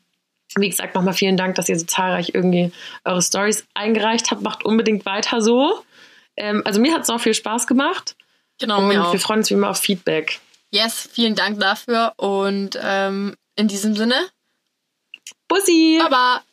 wie gesagt, nochmal vielen Dank, dass ihr so zahlreich irgendwie eure Stories eingereicht habt. Macht unbedingt weiter so. Ähm, also mir hat es auch viel Spaß gemacht. Genau, Und wir freuen uns wie immer auf Feedback. Yes, vielen Dank dafür und ähm, in diesem Sinne, Bussi! Baba!